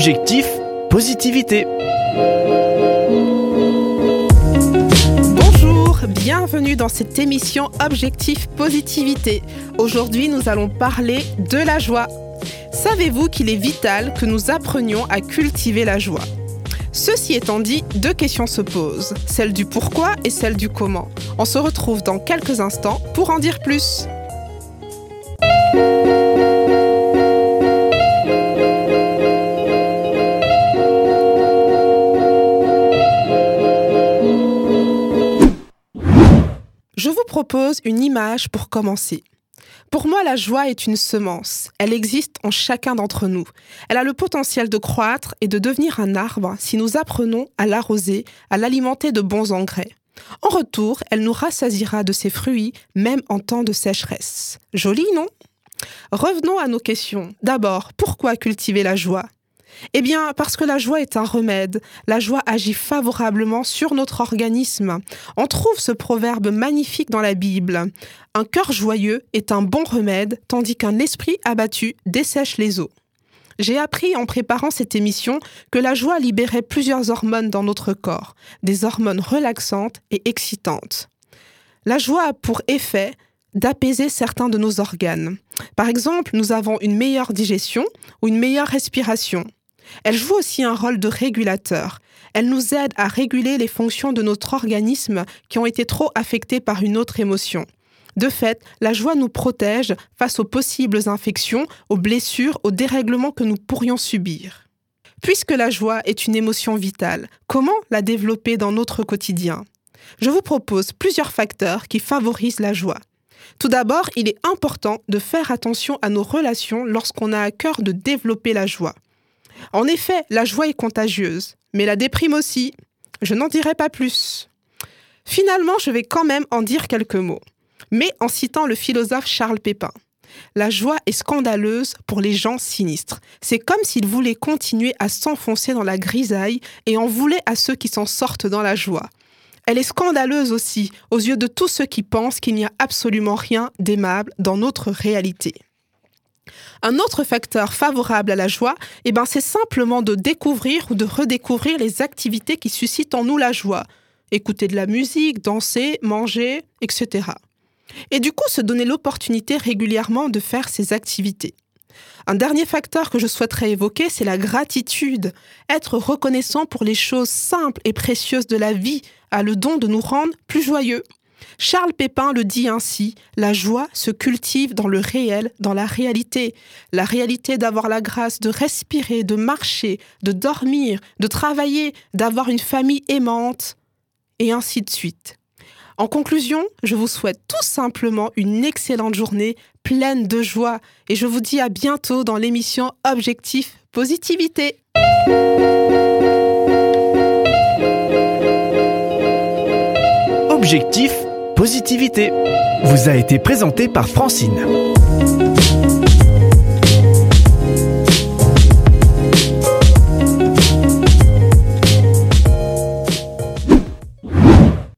Objectif positivité. Bonjour, bienvenue dans cette émission Objectif positivité. Aujourd'hui, nous allons parler de la joie. Savez-vous qu'il est vital que nous apprenions à cultiver la joie? Ceci étant dit, deux questions se posent, celle du pourquoi et celle du comment. On se retrouve dans quelques instants pour en dire plus. Je vous propose une image pour commencer. Pour moi, la joie est une semence. Elle existe en chacun d'entre nous. Elle a le potentiel de croître et de devenir un arbre si nous apprenons à l'arroser, à l'alimenter de bons engrais. En retour, elle nous rassasiera de ses fruits, même en temps de sécheresse. Joli, non? Revenons à nos questions. D'abord, pourquoi cultiver la joie? Eh bien, parce que la joie est un remède. La joie agit favorablement sur notre organisme. On trouve ce proverbe magnifique dans la Bible. Un cœur joyeux est un bon remède, tandis qu'un esprit abattu dessèche les eaux. J'ai appris en préparant cette émission que la joie libérait plusieurs hormones dans notre corps, des hormones relaxantes et excitantes. La joie a pour effet d'apaiser certains de nos organes. Par exemple, nous avons une meilleure digestion ou une meilleure respiration. Elle joue aussi un rôle de régulateur. Elle nous aide à réguler les fonctions de notre organisme qui ont été trop affectées par une autre émotion. De fait, la joie nous protège face aux possibles infections, aux blessures, aux dérèglements que nous pourrions subir. Puisque la joie est une émotion vitale, comment la développer dans notre quotidien? Je vous propose plusieurs facteurs qui favorisent la joie. Tout d'abord, il est important de faire attention à nos relations lorsqu'on a à cœur de développer la joie. En effet, la joie est contagieuse, mais la déprime aussi. Je n'en dirai pas plus. Finalement, je vais quand même en dire quelques mots, mais en citant le philosophe Charles Pépin. La joie est scandaleuse pour les gens sinistres. C'est comme s'ils voulaient continuer à s'enfoncer dans la grisaille et en voulaient à ceux qui s'en sortent dans la joie. Elle est scandaleuse aussi aux yeux de tous ceux qui pensent qu'il n'y a absolument rien d'aimable dans notre réalité. Un autre facteur favorable à la joie, eh ben, c'est simplement de découvrir ou de redécouvrir les activités qui suscitent en nous la joie. Écouter de la musique, danser, manger, etc. Et du coup, se donner l'opportunité régulièrement de faire ces activités. Un dernier facteur que je souhaiterais évoquer, c'est la gratitude. Être reconnaissant pour les choses simples et précieuses de la vie a le don de nous rendre plus joyeux. Charles Pépin le dit ainsi, la joie se cultive dans le réel, dans la réalité. La réalité d'avoir la grâce de respirer, de marcher, de dormir, de travailler, d'avoir une famille aimante, et ainsi de suite. En conclusion, je vous souhaite tout simplement une excellente journée pleine de joie et je vous dis à bientôt dans l'émission Objectif Positivité. Positivité vous a été présenté par Francine.